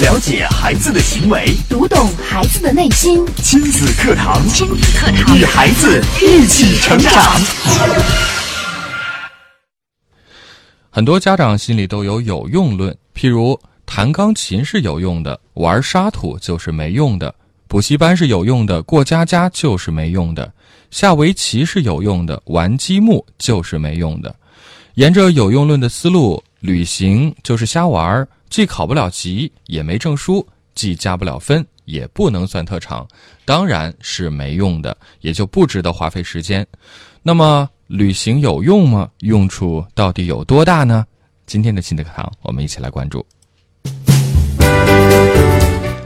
了解孩子的行为，读懂孩子的内心。亲子课堂，亲子课堂，与孩子一起成长。很多家长心里都有有用论，譬如弹钢琴是有用的，玩沙土就是没用的；补习班是有用的，过家家就是没用的；下围棋是有用的，玩积木就是没用的。沿着有用论的思路，旅行就是瞎玩，既考不了级，也没证书，既加不了分，也不能算特长，当然是没用的，也就不值得花费时间。那么，旅行有用吗？用处到底有多大呢？今天的亲子课堂，我们一起来关注。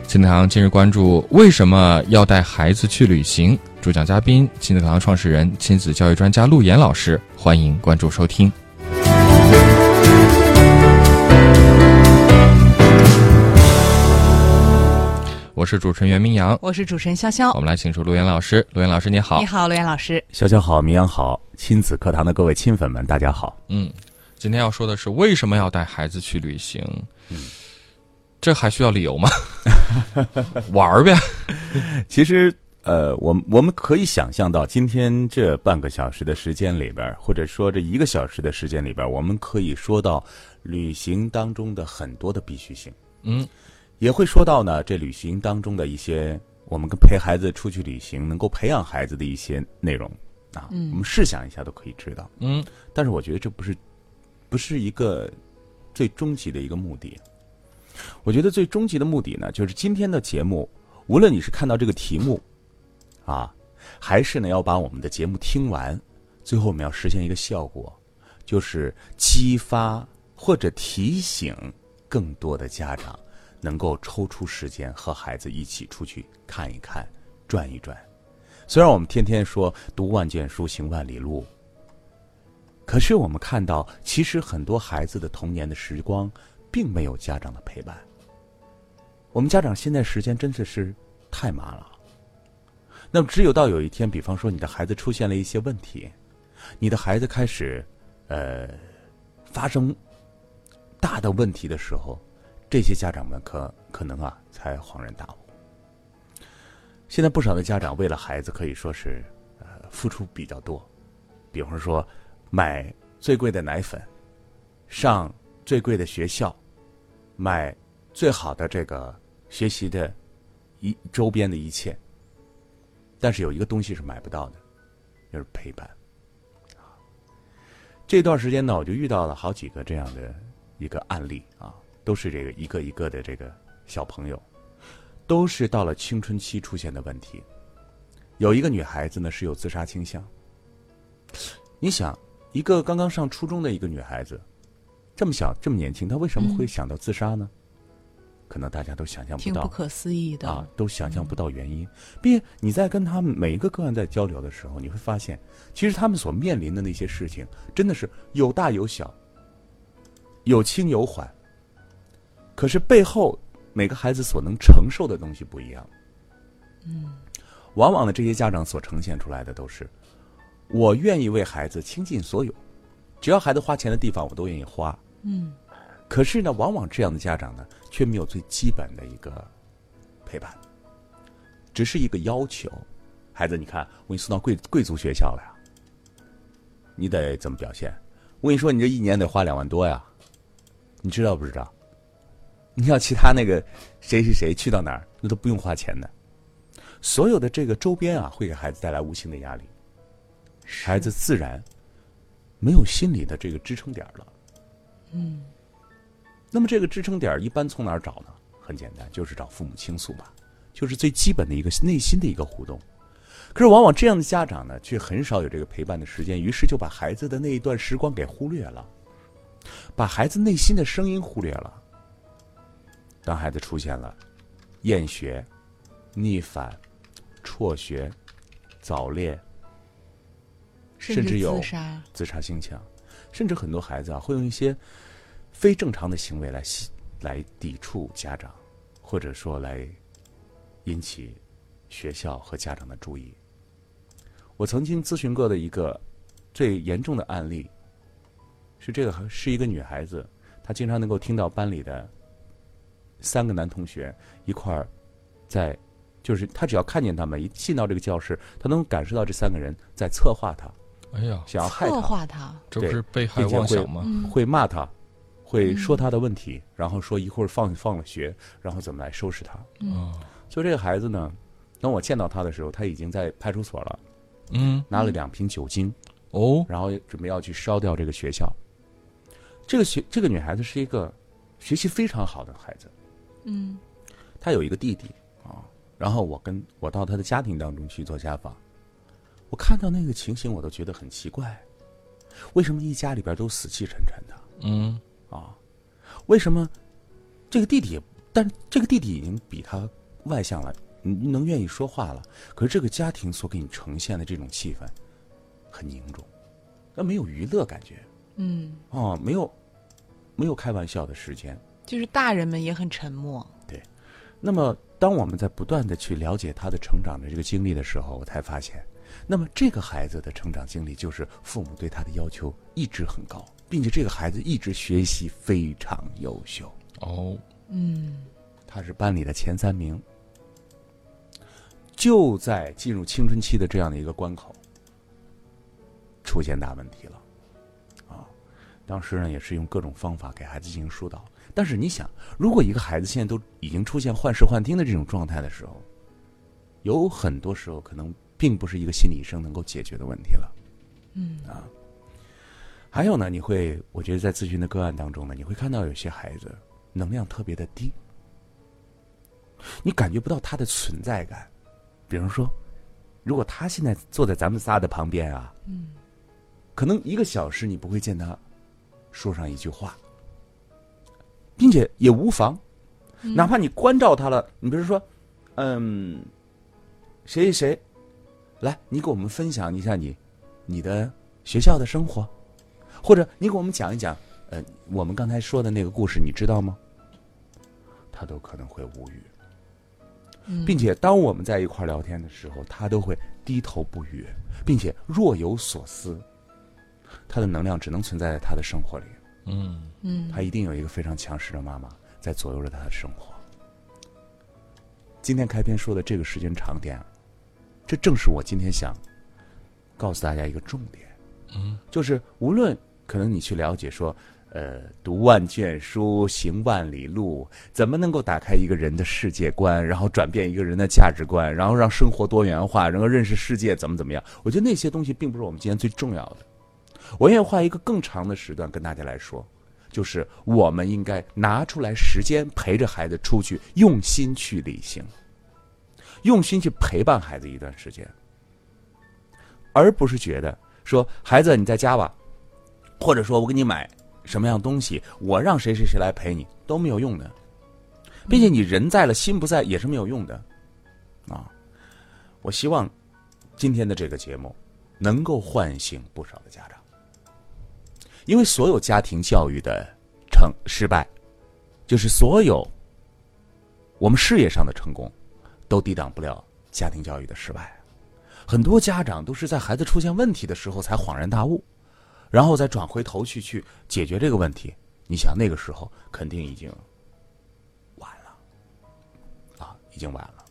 亲子堂今日关注：为什么要带孩子去旅行？主讲嘉宾：亲子课堂创始人、亲子教育专家陆岩老师。欢迎关注收听。我是主持人袁明阳，我是主持人潇潇。我们来请出陆岩老师。陆岩老师，你好。你好，陆岩老师。潇潇好，明阳好，亲子课堂的各位亲粉们，大家好。嗯，今天要说的是为什么要带孩子去旅行？嗯，这还需要理由吗？玩儿呗。其实，呃，我们我们可以想象到，今天这半个小时的时间里边，或者说这一个小时的时间里边，我们可以说到旅行当中的很多的必须性。嗯。也会说到呢，这旅行当中的一些，我们跟陪孩子出去旅行能够培养孩子的一些内容啊，我们试想一下都可以知道。嗯，但是我觉得这不是，不是一个最终极的一个目的。我觉得最终极的目的呢，就是今天的节目，无论你是看到这个题目啊，还是呢要把我们的节目听完，最后我们要实现一个效果，就是激发或者提醒更多的家长。能够抽出时间和孩子一起出去看一看、转一转。虽然我们天天说“读万卷书，行万里路”，可是我们看到，其实很多孩子的童年的时光并没有家长的陪伴。我们家长现在时间真的是太忙了。那么，只有到有一天，比方说你的孩子出现了一些问题，你的孩子开始呃发生大的问题的时候。这些家长们可可能啊，才恍然大悟。现在不少的家长为了孩子可以说是呃付出比较多，比方说买最贵的奶粉，上最贵的学校，买最好的这个学习的一周边的一切。但是有一个东西是买不到的，就是陪伴。这段时间呢，我就遇到了好几个这样的一个案例啊。都是这个一个一个的这个小朋友，都是到了青春期出现的问题。有一个女孩子呢是有自杀倾向。你想，一个刚刚上初中的一个女孩子，这么小这么年轻，她为什么会想到自杀呢？可能大家都想象不到，不可思议的啊，都想象不到原因。并且你在跟他们每一个个案在交流的时候，你会发现，其实他们所面临的那些事情，真的是有大有小，有轻有缓。可是背后每个孩子所能承受的东西不一样，嗯，往往呢这些家长所呈现出来的都是，我愿意为孩子倾尽所有，只要孩子花钱的地方我都愿意花，嗯，可是呢，往往这样的家长呢却没有最基本的一个陪伴，只是一个要求，孩子你看我给你送到贵贵族学校了呀，你得怎么表现？我跟你说你这一年得花两万多呀，你知道不知道？你要其他那个谁谁谁去到哪儿，那都不用花钱的。所有的这个周边啊，会给孩子带来无形的压力，孩子自然没有心理的这个支撑点了。嗯。那么这个支撑点一般从哪儿找呢？很简单，就是找父母倾诉吧，就是最基本的一个内心的一个互动。可是往往这样的家长呢，却很少有这个陪伴的时间，于是就把孩子的那一段时光给忽略了，把孩子内心的声音忽略了。当孩子出现了厌学、逆反、辍学、早恋，甚至有自杀倾向，甚至很多孩子啊会用一些非正常的行为来来抵触家长，或者说来引起学校和家长的注意。我曾经咨询过的一个最严重的案例，是这个是一个女孩子，她经常能够听到班里的。三个男同学一块儿在，就是他只要看见他们一进到这个教室，他能感受到这三个人在策划他，哎呀，想要害他，划他，这不是被害妄想吗？会骂他，会说他的问题，然后说一会儿放放了学，然后怎么来收拾他。嗯。所以这个孩子呢，等我见到他的时候，他已经在派出所了，嗯。拿了两瓶酒精，哦。然后准备要去烧掉这个学校。这个学这个女孩子是一个学习非常好的孩子，嗯他有一个弟弟啊。然后我跟我到他的家庭当中去做家访，我看到那个情形，我都觉得很奇怪，为什么一家里边都死气沉沉的嗯啊？为什么这个弟弟也？但这个弟弟已经比他外向了，你能愿意说话了。可是这个家庭所给你呈现的这种气氛，很凝重，那没有娱乐感觉。嗯，哦，没有，没有开玩笑的时间。就是大人们也很沉默。对那么，当我们在不断的去了解他的成长的这个经历的时候，我才发现，那么这个孩子的成长经历就是父母对他的要求一直很高，并且这个孩子一直学习非常优秀，哦嗯他是班里的前三名。就在进入青春期的这样的一个关口，出现大问题了，啊，当时呢也是用各种方法给孩子进行疏导。但是你想，如果一个孩子现在都已经出现幻视幻听的这种状态的时候，有很多时候可能并不是一个心理医生能够解决的问题了。嗯啊，还有呢，你会，我觉得在咨询的个案当中呢，你会看到有些孩子能量特别的低，你感觉不到他的存在感。比如说，如果他现在坐在咱们仨的旁边啊，嗯可能一个小时你不会见他说上一句话，并且也无妨，哪怕你关照他了，你比如说，嗯，谁谁谁，来，你给我们分享一下你你的学校的生活，或者你给我们讲一讲，呃，我们刚才说的那个故事，你知道吗？他都可能会无语，嗯并且当我们在一块儿聊天的时候，他都会低头不语，并且若有所思。他的能量只能存在在他的生活里，嗯嗯。他一定有一个非常强势的妈妈在左右着他的生活。今天开篇说的这个时间长点，这正是我今天想告诉大家一个重点，嗯，就是无论可能你去了解说，呃，读万卷书，行万里路，怎么能够打开一个人的世界观，然后转变一个人的价值观，然后让生活多元化，然后认识世界，怎么怎么样？我觉得那些东西并不是我们今天最重要的。我愿意花一个更长的时段跟大家来说，就是我们应该拿出来时间陪着孩子出去，用心去旅行，用心去陪伴孩子一段时间，而不是觉得说孩子你在家吧，或者说我给你买什么样东西，我让谁谁谁来陪你都没有用的，并且你人在了心不在也是没有用的，啊，我希望今天的这个节目能够唤醒不少的家长。因为所有家庭教育的成失败，就是所有我们事业上的成功，都抵挡不了家庭教育的失败。很多家长都是在孩子出现问题的时候才恍然大悟，然后再转回头去去解决这个问题。你想那个时候肯定已经晚了，啊，已经晚了。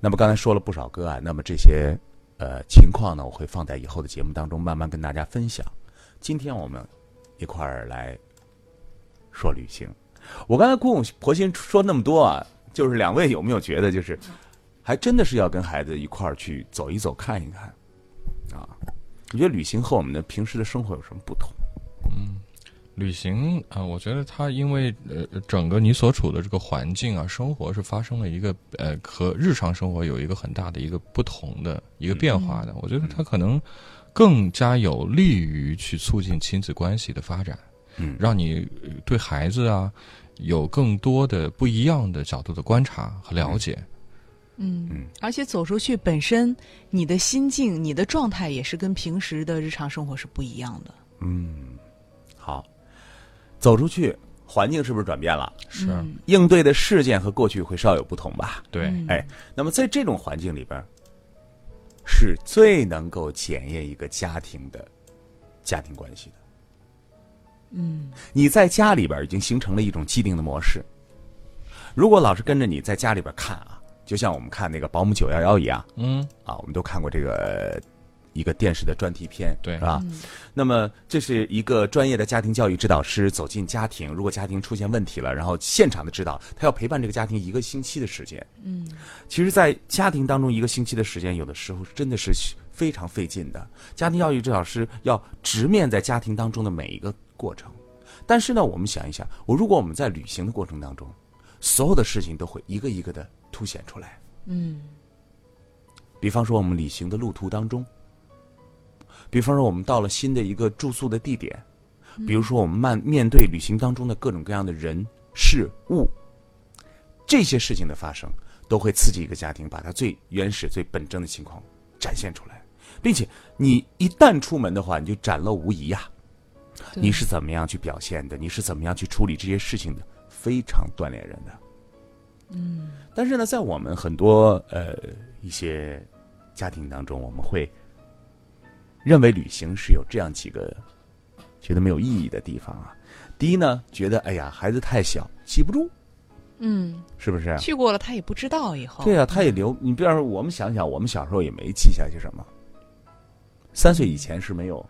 那么刚才说了不少个案，那么这些呃情况呢，我会放在以后的节目当中慢慢跟大家分享。今天我们一块儿来说旅行。我刚才苦口婆心说那么多啊，就是两位有没有觉得，就是还真的是要跟孩子一块儿去走一走、看一看啊？你觉得旅行和我们的平时的生活有什么不同？嗯旅行啊、我觉得它因为呃整个你所处的这个环境啊，生活是发生了一个呃和日常生活有一个很大的一个不同的一个变化的。我觉得它可能更加有利于去促进亲子关系的发展，嗯让你呃对孩子啊有更多的不一样的角度的观察和了解。嗯嗯而且走出去本身，你的心境、你的状态也是跟平时的日常生活是不一样的。嗯，好，走出去，环境是不是转变了？是，嗯应对的事件和过去会稍有不同吧？对，嗯哎，那么在这种环境里边儿，是最能够检验一个家庭的家庭关系的。嗯你在家里边已经形成了一种既定的模式，如果老是跟着你在家里边看啊，就像我们看那个《保姆九幺幺》一样嗯，啊，我们都看过这个一个电视的专题片，对是吧？那么这是一个专业的家庭教育指导师走进家庭，如果家庭出现问题了，然后现场的指导，他要陪伴这个家庭一个星期的时间。嗯，其实，在家庭当中一个星期的时间，有的时候真的是非常费劲的。家庭教育指导师要直面在家庭当中的每一个过程。但是呢，我们想一想，我如果我们在旅行的过程当中，所有的事情都会一个一个的凸显出来。嗯，比方说我们旅行的路途当中，比方说我们到了新的一个住宿的地点，比如说我们面面对旅行当中的各种各样的人事物，这些事情的发生，都会刺激一个家庭把它最原始、最本真的情况展现出来，并且你一旦出门的话，你就展露无遗呀、对你是怎么样去表现的？你是怎么样去处理这些事情的？非常锻炼人的。嗯，但是呢，在我们很多呃一些家庭当中，我们会认为旅行是有这样几个觉得没有意义的地方啊。第一呢，觉得哎呀，孩子太小，记不住，嗯，是不是？去过了他也不知道以后。对啊，他也留。你比方说，我们想想，我们小时候也没记下些什么。三岁以前是没有、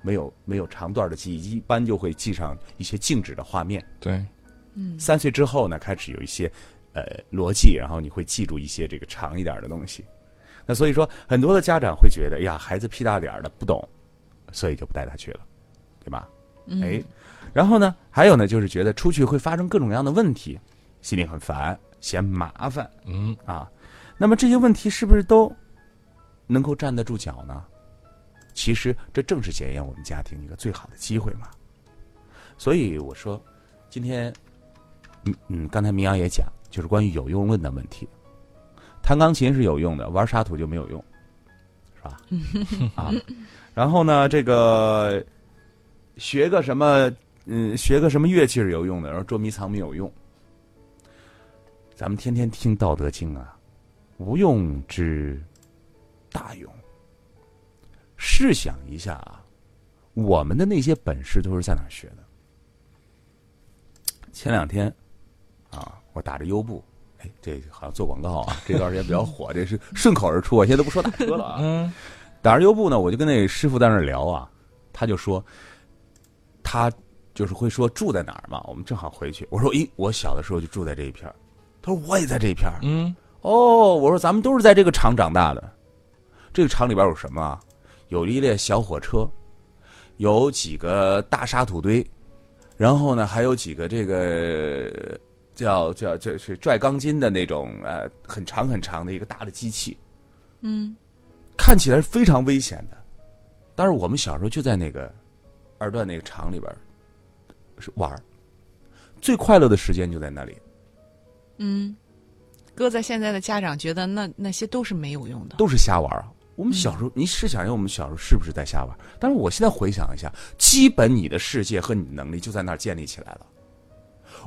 没有、没有长段的记忆，一般就会记上一些静止的画面。对，嗯三岁之后呢，开始有一些呃逻辑，然后你会记住一些这个长一点的东西。那所以说，很多的家长会觉得，哎呀，孩子屁大点儿的不懂，所以就不带他去了，对吧？哎，然后呢，还有呢，就是觉得出去会发生各种各样的问题，心里很烦，嫌麻烦嗯，啊。那么这些问题是不是都能够站得住脚呢？其实这正是检验我们家庭一个最好的机会嘛。所以我说，今天，嗯嗯，刚才明阳也讲，就是关于有用论的问题。弹钢琴是有用的，玩沙土就没有用，是吧？啊，然后呢，这个学个什么，嗯，学个什么乐器是有用的，然后捉迷藏没有用。咱们天天听《道德经》啊，无用之大用。试想一下啊，我们的那些本事都是在哪学的？前两天啊，我打着优步，哎，这好像做广告啊，这段时间比较火，这是顺口而出，我现在都不说打车了啊。嗯，打着优步呢，我就跟那师傅在那聊啊，他就说，他就是会说住在哪儿嘛，我们正好回去。我说，咦，我小的时候就住在这一片儿他说我也在这一片儿嗯，哦，我说咱们都是在这个厂长大的，这个厂里边有什么啊？有一列小火车，有几个大沙土堆，然后呢，还有几个这个叫叫这是拽钢筋的那种呃很长很长的一个大的机器，嗯，看起来是非常危险的。但是我们小时候就在那个二段那个厂里边是玩儿最快乐的时间就在那里。嗯，搁在现在的家长觉得那那些都是没有用的。都是瞎玩啊。我们小时候，你试想一下，我们小时候是不是在瞎玩？但是我现在回想一下，基本你的世界和你的能力就在那儿建立起来了。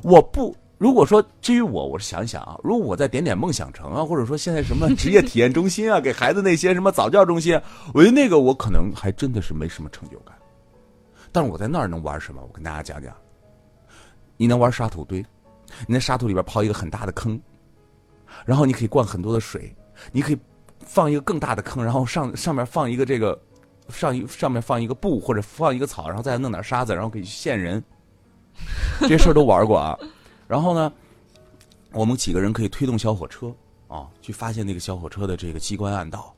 我不，如果说至于我，我是想想啊，如果我在点点梦想城啊，或者说现在什么 职业体验中心啊，给孩子那些什么早教中心啊，我觉得那个我可能还真的是没什么成就感。但是我在那儿能玩什么？我跟大家讲讲，你能玩沙土堆，你在沙土里边刨一个很大的坑，然后你可以灌很多的水，你可以放一个更大的坑，然后上上面放一个这个上一上面放一个布或者放一个草，然后再弄点沙子，然后可以陷人，这些事儿都玩过啊。然后呢，我们几个人可以推动小火车啊，去发现那个小火车的这个机关暗道，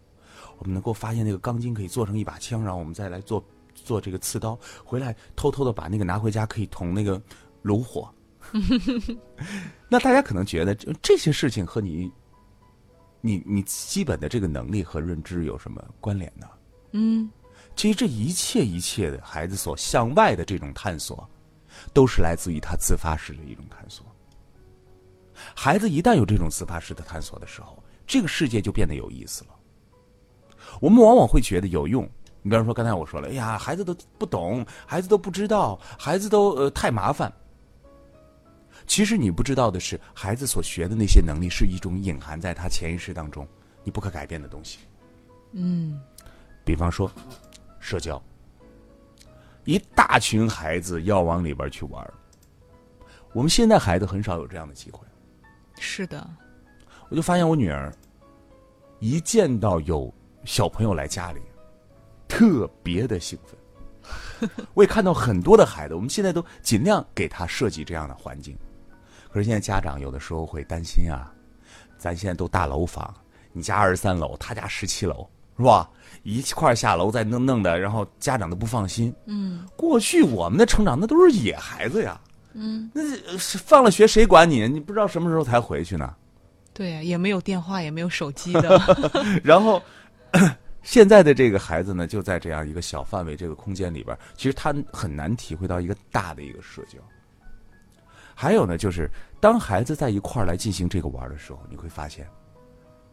我们能够发现那个钢筋可以做成一把枪，然后我们再来做做这个刺刀，回来偷偷的把那个拿回家可以捅那个炉火。那大家可能觉得这这些事情和你，你你基本的这个能力和认知有什么关联呢？嗯，其实这一切一切的孩子所向外的这种探索，都是来自于他自发式的一种探索。孩子一旦有这种自发式的探索的时候，这个世界就变得有意思了。我们往往会觉得有用，你比方说刚才我说了，哎呀，孩子都不懂，孩子都不知道，孩子都呃太麻烦。其实你不知道的是，孩子所学的那些能力是一种隐含在他潜意识当中你不可改变的东西。嗯，比方说，社交，一大群孩子要往里边去玩儿我们现在孩子很少有这样的机会，是的，我就发现我女儿一见到有小朋友来家里，特别的兴奋。我也看到很多的孩子，我们现在都尽量给他设计这样的环境。可是现在家长有的时候会担心啊，咱现在都大楼房，你家二十三楼，他家十七楼，是吧？一块儿下楼再弄弄的，然后家长都不放心。嗯过去我们的成长那都是野孩子呀，嗯，那是放了学谁管你？你不知道什么时候才回去呢。对呀、也没有电话，也没有手机的。然后 现在的这个孩子呢，就在这样一个小范围这个空间里边，其实他很难体会到一个大的一个社交。还有呢，就是当孩子在一块儿来进行这个玩的时候，你会发现，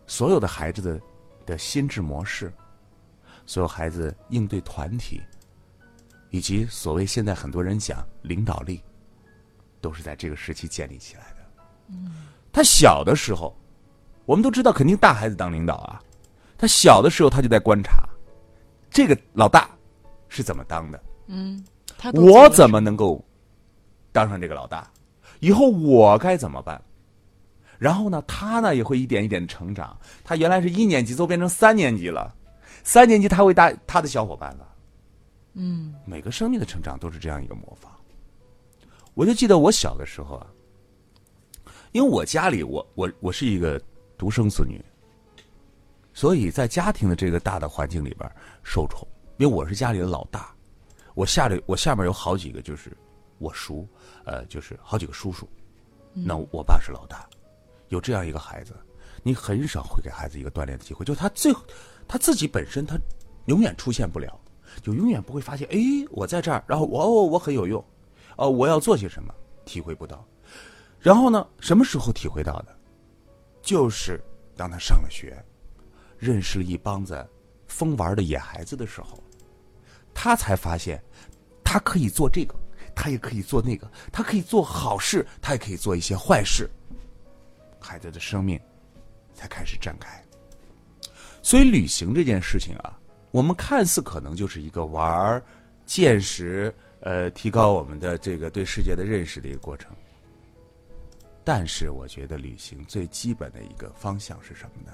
所有的孩子的的心智模式，所有孩子应对团体，以及所谓现在很多人讲领导力，都是在这个时期建立起来的。嗯，他小的时候，我们都知道，肯定大孩子当领导啊。他小的时候，他就在观察这个老大是怎么当的，他都做了我怎么能够当上这个老大？以后我该怎么办？然后呢，他呢也会一点一点的成长。他原来是一年级，都变成三年级了。三年级他会带他的小伙伴了。嗯，每个生命的成长都是这样一个模仿。我就记得我小的时候啊，因为我家里我我我是一个独生子女，所以在家庭的这个大的环境里边受宠，因为我是家里的老大，我下里我下面有好几个就是我叔，呃，就是好几个叔叔，那我爸是老大，有这样一个孩子，你很少会给孩子一个锻炼的机会，就他最他自己本身他永远出现不了，就永远不会发现，哎，我在这儿，然后我哦我很有用，哦我要做些什么，体会不到，然后呢，什么时候体会到的？就是当他上了学，认识了一帮子疯玩的野孩子的时候，他才发现，他可以做这个，他也可以做那个，他可以做好事，他也可以做一些坏事。孩子的生命才开始展开。所以，旅行这件事情啊，我们看似可能就是一个玩儿、见识，呃，提高我们的这个对世界的认识的一个过程。但是，我觉得旅行最基本的一个方向是什么呢？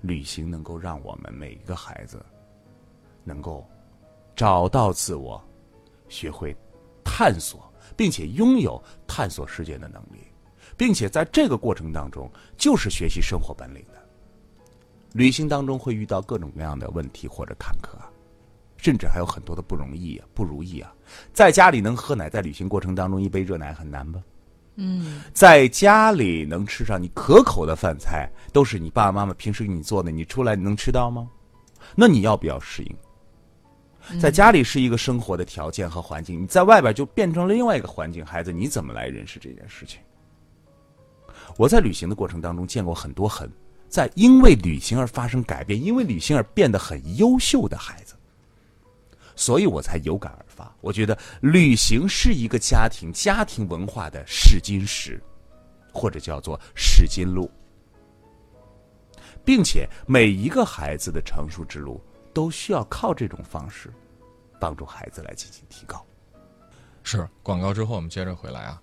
旅行能够让我们每一个孩子能够找到自我，学会探索，并且拥有探索世界的能力，并且在这个过程当中，就是学习生活本领的。旅行当中会遇到各种各样的问题或者坎坷啊，甚至还有很多的不容易啊、不如意啊。在家里能喝奶，在旅行过程当中一杯热奶很难吧？嗯，在家里能吃上你可口的饭菜，都是你爸爸妈妈平时给你做的，你出来你能吃到吗？那你要不要适应？在家里是一个生活的条件和环境，你在外边就变成了另外一个环境，孩子你怎么来认识这件事情？我在旅行的过程当中见过很多很在因为旅行而发生改变，因为旅行而变得很优秀的孩子，所以我才有感而发。我觉得旅行是一个家庭家庭文化的试金石，或者叫做试金路，并且每一个孩子的成熟之路都需要靠这种方式帮助孩子来进行提高。是广告之后，我们接着回来啊。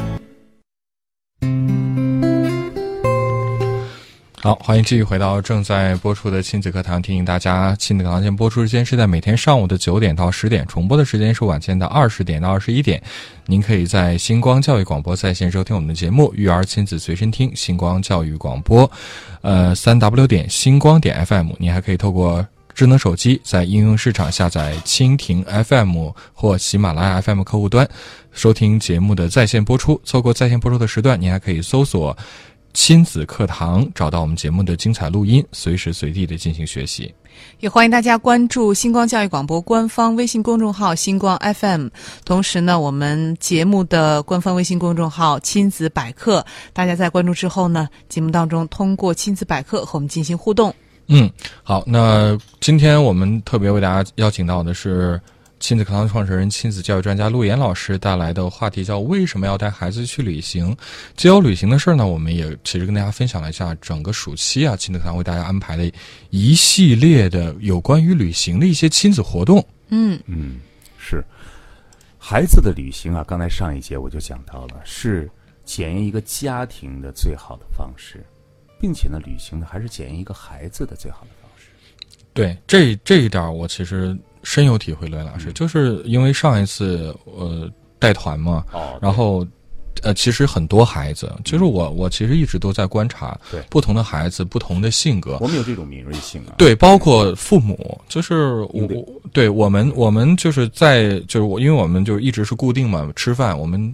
好，欢迎继续回到正在播出的亲子课堂。提醒大家，亲子课堂现播出时间是在每天上午的九点到十点，重播的时间是晚间的二十点到二十一点。您可以在星光教育广播在线收听我们的节目《育儿亲子随身听》，星光教育广播，呃，三 w 点星光点 FM。您还可以透过智能手机在应用市场下载蜻蜓 FM 或喜马拉雅 FM 客户端，收听节目的在线播出。错过在线播出的时段，您还可以搜索。亲子课堂，找到我们节目的精彩录音，随时随地的进行学习。也欢迎大家关注星光教育广播官方微信公众号“星光 FM”，同时呢，我们节目的官方微信公众号“亲子百科”，大家在关注之后呢，节目当中通过亲子百科和我们进行互动。嗯，好，那今天我们特别为大家邀请到的是亲子课堂创始人、亲子教育专家陆岩老师带来的话题叫“为什么要带孩子去旅行”。结有旅行的事儿呢，我们也其实跟大家分享了一下整个暑期啊，亲子课堂为大家安排的一系列的有关于旅行的一些亲子活动。嗯嗯，是孩子的旅行啊。刚才上一节我就讲到了，是检验一个家庭的最好的方式，并且呢，旅行呢还是检验一个孩子的最好的方式。对，这这一点儿我其实深有体会，刘老师，嗯。就是因为上一次呃带团嘛，哦然后。呃，其实很多孩子，就是我，我其实一直都在观察对。不同的孩子、不同的性格，我们有这种敏锐性啊。对，包括父母，就是我对我们我们就是在就是我，因为我们就一直是固定嘛，吃饭我们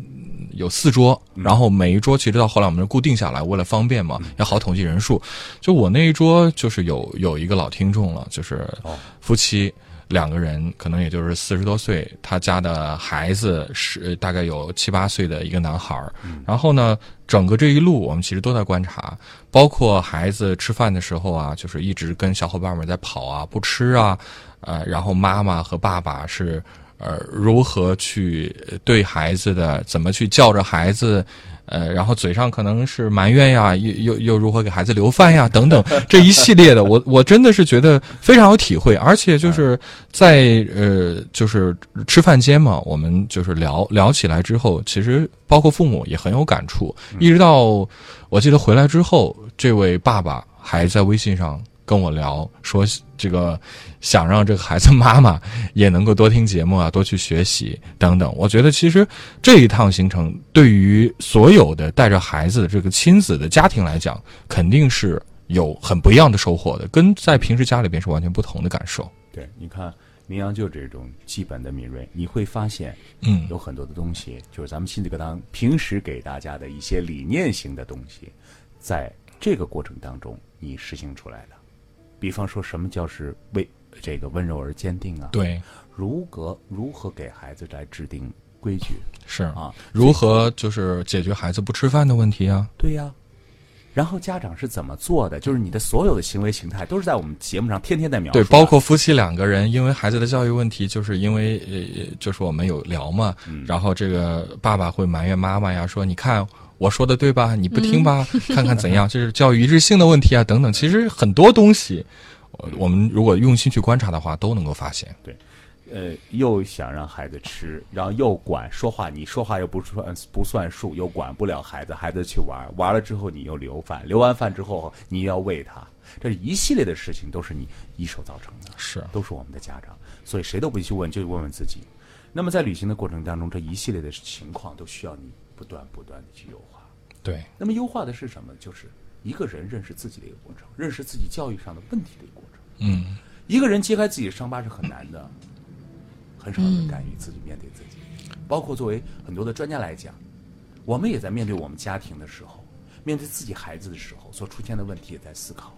有四桌，嗯。然后每一桌其实到后来我们就固定下来，为了方便嘛，也好统计人数。就我那一桌就是有有一个老听众了，就是哦。夫妻。两个人可能也就是四十多岁，他家的孩子是大概有七八岁的一个男孩儿。然后呢，整个这一路我们其实都在观察，包括孩子吃饭的时候啊，就是一直跟小伙伴们在跑啊，不吃啊，呃，然后妈妈和爸爸是呃如何去对孩子的，怎么去叫着孩子。呃，然后嘴上可能是埋怨呀，又又又如何给孩子留饭呀，等等这一系列的，我我真的是觉得非常有体会，而且就是在呃，就是吃饭间嘛，我们就是聊聊起来之后，其实包括父母也很有感触，一直到我记得回来之后，这位爸爸还在微信上跟我聊说，这个想让这个孩子妈妈也能够多听节目啊，多去学习等等。我觉得其实这一趟行程对于所有的带着孩子的这个亲子的家庭来讲，肯定是有很不一样的收获的，跟在平时家里边是完全不同的感受。对，你看明阳就这种基本的敏锐，你会发现，嗯有很多的东西，就是咱们亲子课堂平时给大家的一些理念型的东西，在这个过程当中你实行出来的。比方说，什么叫是为这个温柔而坚定啊？，对，如何如何给孩子来制定规矩是啊？如何就是解决孩子不吃饭的问题啊？对呀、然后家长是怎么做的？就是你的所有的行为形态都是在我们节目上天天在描述对，包括夫妻两个人，因为孩子的教育问题，就是因为呃，就是我们有聊嘛，嗯然后这个爸爸会埋怨妈妈呀，说你看我说的对吧？你不听吧？看看怎样？这是教育一致性的问题啊，等等。其实很多东西，我我们如果用心去观察的话，都能够发现。对呃，又想让孩子吃，然后又管说话，你说话又不算不算数，又管不了孩子，孩子去玩，玩了之后你又留饭，留完饭之后你又要喂他，这一系列的事情都是你一手造成的，是都是我们的家长，所以谁都不去问，就问问自己。那么在旅行的过程当中，这一系列的情况都需要你不断不断的去优化。对，那么优化的是什么？就是一个人认识自己的一个过程，认识自己教育上的问题的一个过程。嗯，一个人揭开自己的伤疤是很难的，很少人敢于自己面对自己。包括作为很多的专家来讲，我们也在面对我们家庭的时候，面对自己孩子的时候所出现的问题也在思考。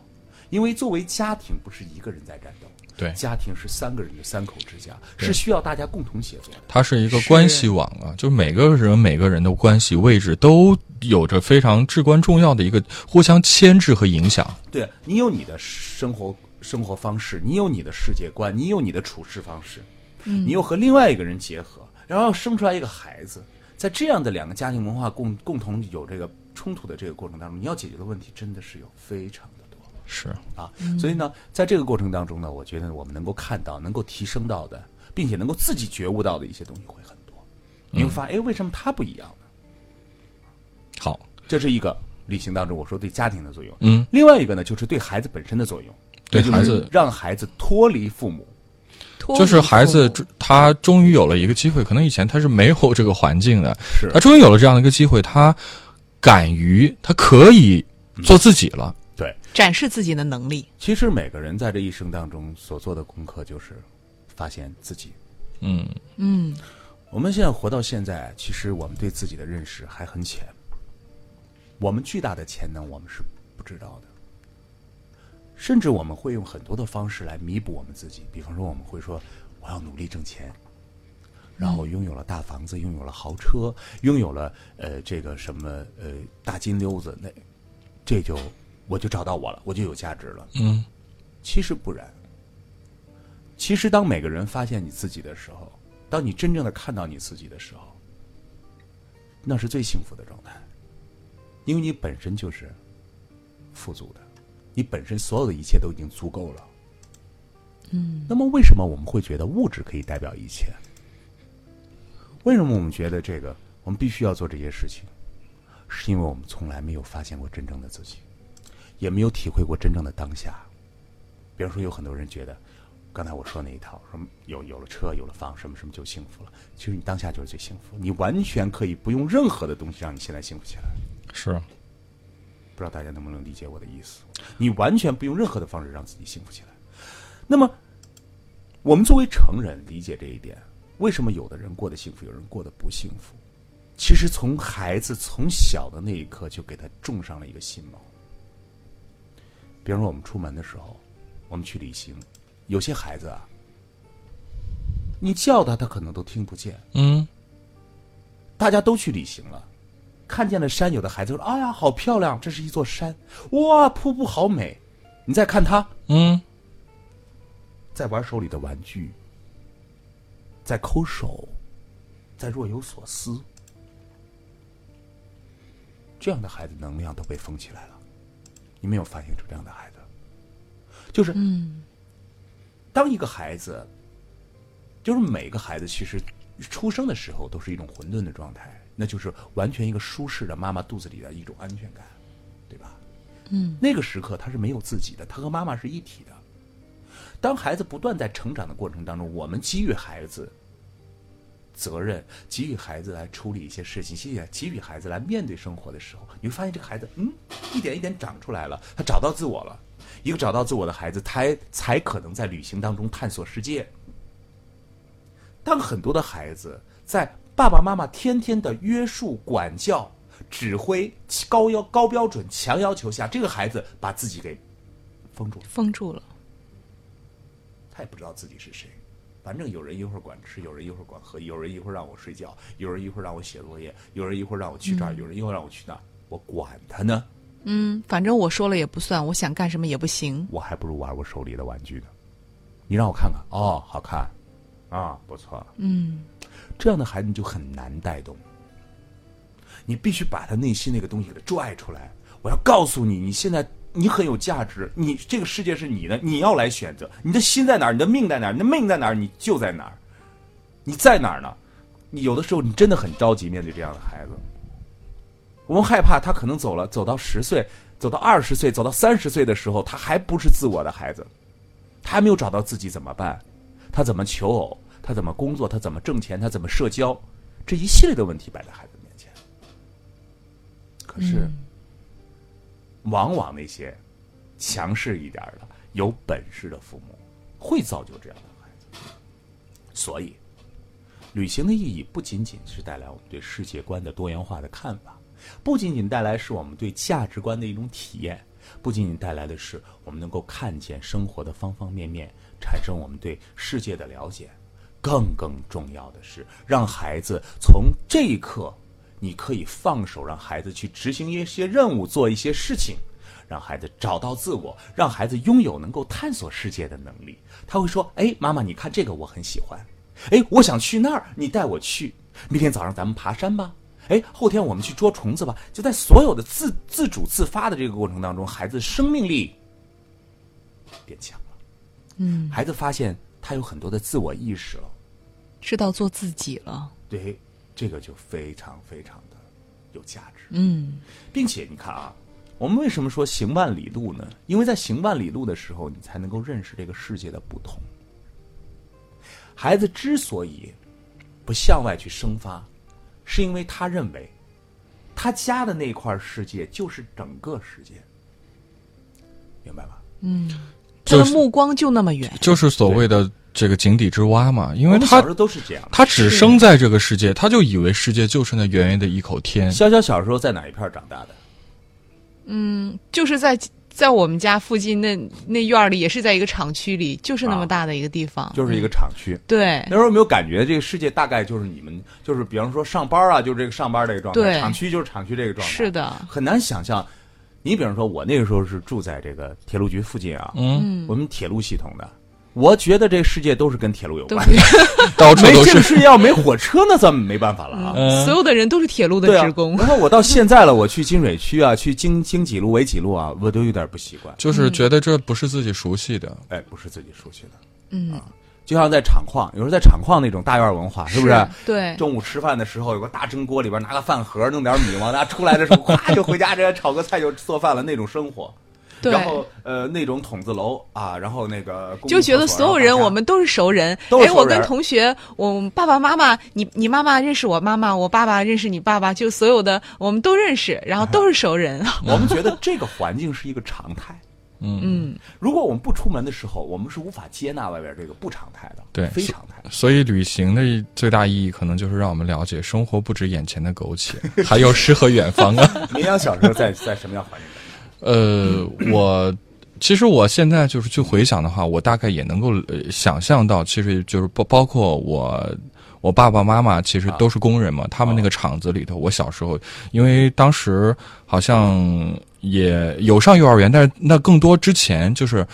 因为作为家庭，不是一个人在战斗，对家庭是三个人的三口之家，是需要大家共同协作的。它是一个关系网啊，就是每个人每个人的关系位置都有着非常至关重要的一个互相牵制和影响。对你有你的生活生活方式，你有你的世界观，你有你的处事方式，你又和另外一个人结合，然后生出来一个孩子，在这样的两个家庭文化共共同有这个冲突的这个过程当中，你要解决的问题真的是有非常是，啊。所以呢，在这个过程当中呢，我觉得我们能够看到、能够提升到的，并且能够自己觉悟到的一些东西会很多。你会发现，哎，为什么他不一样呢？好，这是一个旅行当中我说对家庭的作用。嗯，另外一个呢，就是对孩子本身的作用，对孩子让孩子脱离父母。就是孩子他终于有了一个机会，可能以前他是没有这个环境的，是他终于有了这样的一个机会，他敢于，他可以做自己了。对，展示自己的能力。其实每个人在这一生当中所做的功课，就是发现自己。嗯，嗯，我们现在活到现在，其实我们对自己的认识还很浅，我们巨大的潜能我们是不知道的，甚至我们会用很多的方式来弥补我们自己，比方说我们会说我要努力挣钱，然后拥有了大房子，拥有了豪车，拥有了呃这个什么呃大金溜子，那这就我就找到我了，我就有价值了。嗯，其实不然。其实，当每个人发现你自己的时候，当你真正的看到你自己的时候，那是最幸福的状态，因为你本身就是富足的，你本身所有的一切都已经足够了。嗯，那么为什么我们会觉得物质可以代表一切？为什么我们觉得这个我们必须要做这些事情？是因为我们从来没有发现过真正的自己，也没有体会过真正的当下。比方说，有很多人觉得，刚才我说那一套，什么有有了车，有了房，什么什么就幸福了。其实你当下就是最幸福，你完全可以不用任何的东西让你现在幸福起来。是，不知道大家能不能理解我的意思？你完全不用任何的方式让自己幸福起来。那么，我们作为成人理解这一点，为什么有的人过得幸福，有人过得不幸福？其实从孩子从小的那一刻就给他种上了一个心锚。比方说，我们出门的时候，我们去旅行，有些孩子啊，你叫他，他可能都听不见。嗯，大家都去旅行了，看见了山，有的孩子说：“哎呀，好漂亮，这是一座山，哇，瀑布好美。”你再看他，嗯，在玩手里的玩具，在抠手，在若有所思。这样的孩子能量都被封起来了，你没有发现出这样的孩子，就是，当一个孩子，就是每个孩子其实出生的时候都是一种混沌的状态，那就是完全一个舒适的妈妈肚子里的一种安全感，对吧？嗯，那个时刻他是没有自己的，他和妈妈是一体的。当孩子不断在成长的过程当中，我们给予孩子。责任给予孩子来处理一些事情，谢谢给予孩子来面对生活的时候，你会发现这个孩子，嗯，一点一点长出来了，他找到自我了。一个找到自我的孩子，他才可能在旅行当中探索世界。当很多的孩子在爸爸妈妈天天的约束、管教、指挥、高要高标准、强要求下，这个孩子把自己给封住了，封住了。他也不知道自己是谁。反正有人一会儿管吃，有人一会儿管喝，有人一会儿让我睡觉，有人一会儿让我写作业，有人一会儿让我去这儿，有人一会儿让我去那儿，我管他呢。嗯，反正我说了也不算，我想干什么也不行。我还不如玩我手里的玩具呢。你让我看看，哦，好看，啊，不错。嗯，这样的孩子你就很难带动。你必须把他内心那个东西给他拽出来。我要告诉你，你现在。你很有价值，你这个世界是你的，你要来选择。你的心在哪儿？你的命在哪儿？你的命在哪儿？你就在哪儿。你在哪儿呢？你有的时候你真的很着急面对这样的孩子。我们害怕他可能走了，走到十岁，走到二十岁，走到三十岁的时候，他还不是自我的孩子，他还没有找到自己怎么办？他怎么求偶？他怎么工作？他怎么挣钱？他怎么社交？这一系列的问题摆在孩子面前。可是。往往那些强势一点的、有本事的父母，会造就这样的孩子。所以，旅行的意义不仅仅是带来我们对世界观的多元化的看法，不仅仅带来是我们对价值观的一种体验，不仅仅带来的是我们能够看见生活的方方面面，产生我们对世界的了解。更更重要的是，让孩子从这一刻。你可以放手，让孩子去执行一些任务，做一些事情，让孩子找到自我，让孩子拥有能够探索世界的能力。他会说：“哎，妈妈，你看这个我很喜欢。哎，我想去那儿，你带我去。明天早上咱们爬山吧。哎，后天我们去捉虫子吧。”就在所有的自自主自发的这个过程当中，孩子生命力变强了。嗯，孩子发现他有很多的自我意识了，知道做自己了。对。这个就非常非常的有价值，嗯，并且你看啊，我们为什么说行万里路呢？因为在行万里路的时候，你才能够认识这个世界的不同。孩子之所以不向外去生发，是因为他认为他家的那块世界就是整个世界，明白吧？嗯，他的目光就那么远，就是所谓的。这个井底之蛙嘛，因为他都是这样，他只生在这个世界，他就以为世界就是那圆圆的一口天。潇潇小时候在哪一片长大的？嗯，就是在在我们家附近那那院里，也是在一个厂区里，就是那么大的一个地方，就是一个厂区。对，那时候有没有感觉这个世界大概就是你们，就是比方说上班啊，就是这个上班这个状态；厂区就是厂区这个状态。是的，很难想象。你比方说，我那个时候是住在这个铁路局附近啊，嗯，我们铁路系统的。我觉得这世界都是跟铁路有关的，没 到处都是。这个世界要没火车，那咱们没办法了啊。嗯所有的人都是铁路的职工。然后我到现在了，我去金水区啊，去京京几路、纬几路啊，我都有点不习惯。就是觉得这不是自己熟悉的，哎，不是自己熟悉的，嗯，就像在厂矿，有时候在厂矿那种大院文化，是不是？对，中午吃饭的时候，有个大蒸锅，里边拿个饭盒，弄点米往那出来的时候，咵就回家，这炒个菜就做饭了那种生活。对然后呃，那种筒子楼啊，然后那个就觉得所所有人我们都是熟人。哎，我跟同学，我爸爸妈妈，你你妈妈认识我妈妈，我爸爸认识你爸爸，就所有的我们都认识，然后都是熟人。我们觉得这个环境是一个常态。嗯，嗯，如果我们不出门的时候，我们是无法接纳外边这个不常态的，对非常态。所以旅行的最大意义可能就是让我们了解生活不止眼前的苟且，还有诗和远方啊。明阳小时候在在什么样环境里？呃，我其实我现在就是去回想的话，我大概也能够、呃、想象到，其实就是包包括我。我爸爸妈妈其实都是工人嘛，他们那个厂子里头，我小时候，因为当时好像也有上幼儿园，但是那更多之前就是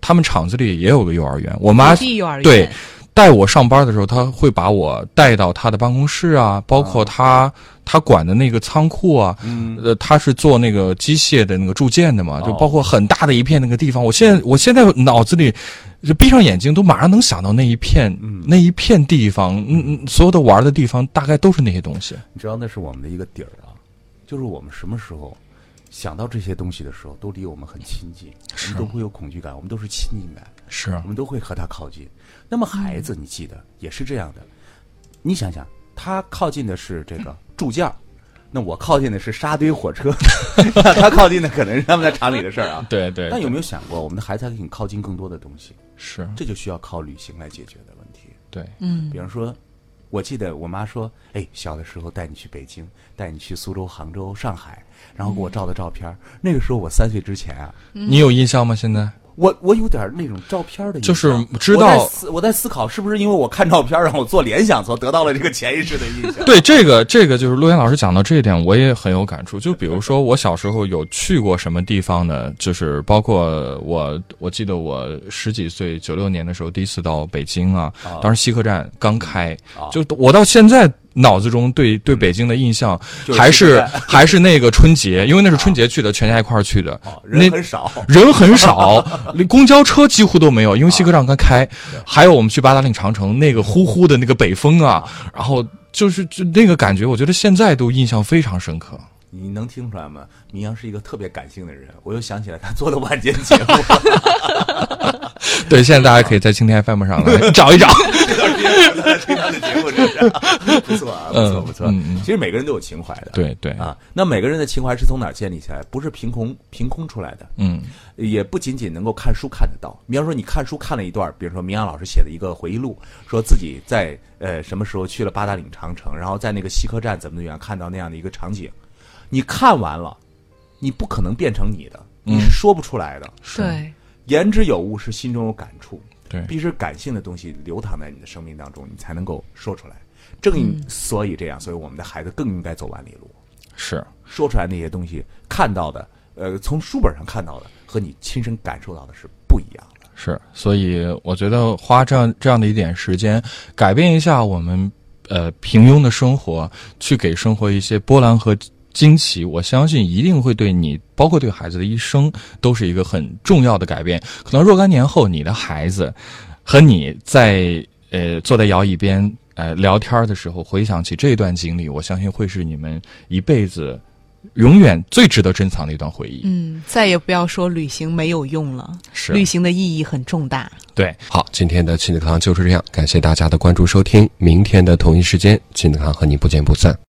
他们厂子里也有个幼儿园，我妈对带我上班的时候，他会把我带到他的办公室啊，包括他、他管的那个仓库啊，嗯，呃，他是做那个机械的那个铸件的嘛，就哦包括很大的一片那个地方。我现在我现在脑子里就闭上眼睛都马上能想到那一片、嗯那一片地方，嗯嗯，所有的玩的地方大概都是那些东西。你知道那是我们的一个底儿啊，就是我们什么时候想到这些东西的时候，都离我们很亲近，我们都会有恐惧感，我们都是亲近感。是我们都会和他靠近。那么孩子，你记得也是这样的。你想想，他靠近的是这个铸件儿，那我靠近的是沙堆火车，他靠近的可能是他们在厂里的事儿啊。对对，但有没有想过，我们的孩子还可以靠近更多的东西？是这就需要靠旅行来解决的问题。对，嗯比方说，我记得我妈说：“哎，小的时候带你去北京，带你去苏州、杭州、上海，然后给我照的照片儿。那个时候我三岁之前啊，你有印象吗？现在我我有点那种照片的印象，就是知我道在我在思考是不是因为我看照片让我做联想，所得到了这个潜意识的印象。对这个这个就是陆岩老师讲到这一点，我也很有感触。就比如说我小时候有去过什么地方呢？就是包括我，我记得我十几岁，九六年的时候第一次到北京啊，啊当时西客站刚开，啊就我到现在脑子中对对北京的印象就是还是 还是那个春节，因为那是春节去的，全家一块儿去的哦，人很少，人很少，连 公交车几乎都没有，因为西客站刚开。还有我们去八达岭长城，那个呼呼的那个北风啊，然后就是就那个感觉，我觉得现在都印象非常深刻。你能听出来吗？明阳是一个特别感性的人，我又想起来他做的晚间节目，对，现在大家可以在蜻蜓 FM 上来找一找。听他的节目，是不是？不错啊，不错不错。其实每个人都有情怀的，对对，啊。那每个人的情怀是从哪儿建立起来？不是凭空凭空出来的，嗯也不仅仅能够看书看得到。比方说，你看书看了一段，比如说明阳老师写的一个回忆录，说自己在呃什么时候去了八达岭长城，然后在那个西客站怎么怎么样看到那样的一个场景，你看完了，你不可能变成你的，你是说不出来的。对，言之有物是心中有感触，对必须是感性的东西流淌在你的生命当中，你才能够说出来。正因所以这样，所以我们的孩子更应该走万里路，是说出来那些东西，看到的，呃，从书本上看到的和你亲身感受到的是不一样的。是，所以我觉得花这样这样的一点时间，改变一下我们呃平庸的生活，去给生活一些波澜和惊奇，我相信一定会对你，包括对孩子的一生，都是一个很重要的改变。可能若干年后，你的孩子和你在呃坐在摇椅边呃聊天的时候，回想起这段经历，我相信会是你们一辈子永远最值得珍藏的一段回忆。嗯，再也不要说旅行没有用了，是旅行的意义很重大。对。好，今天的亲子课堂就是这样，感谢大家的关注收听，明天的同一时间，亲子课堂和你不见不散。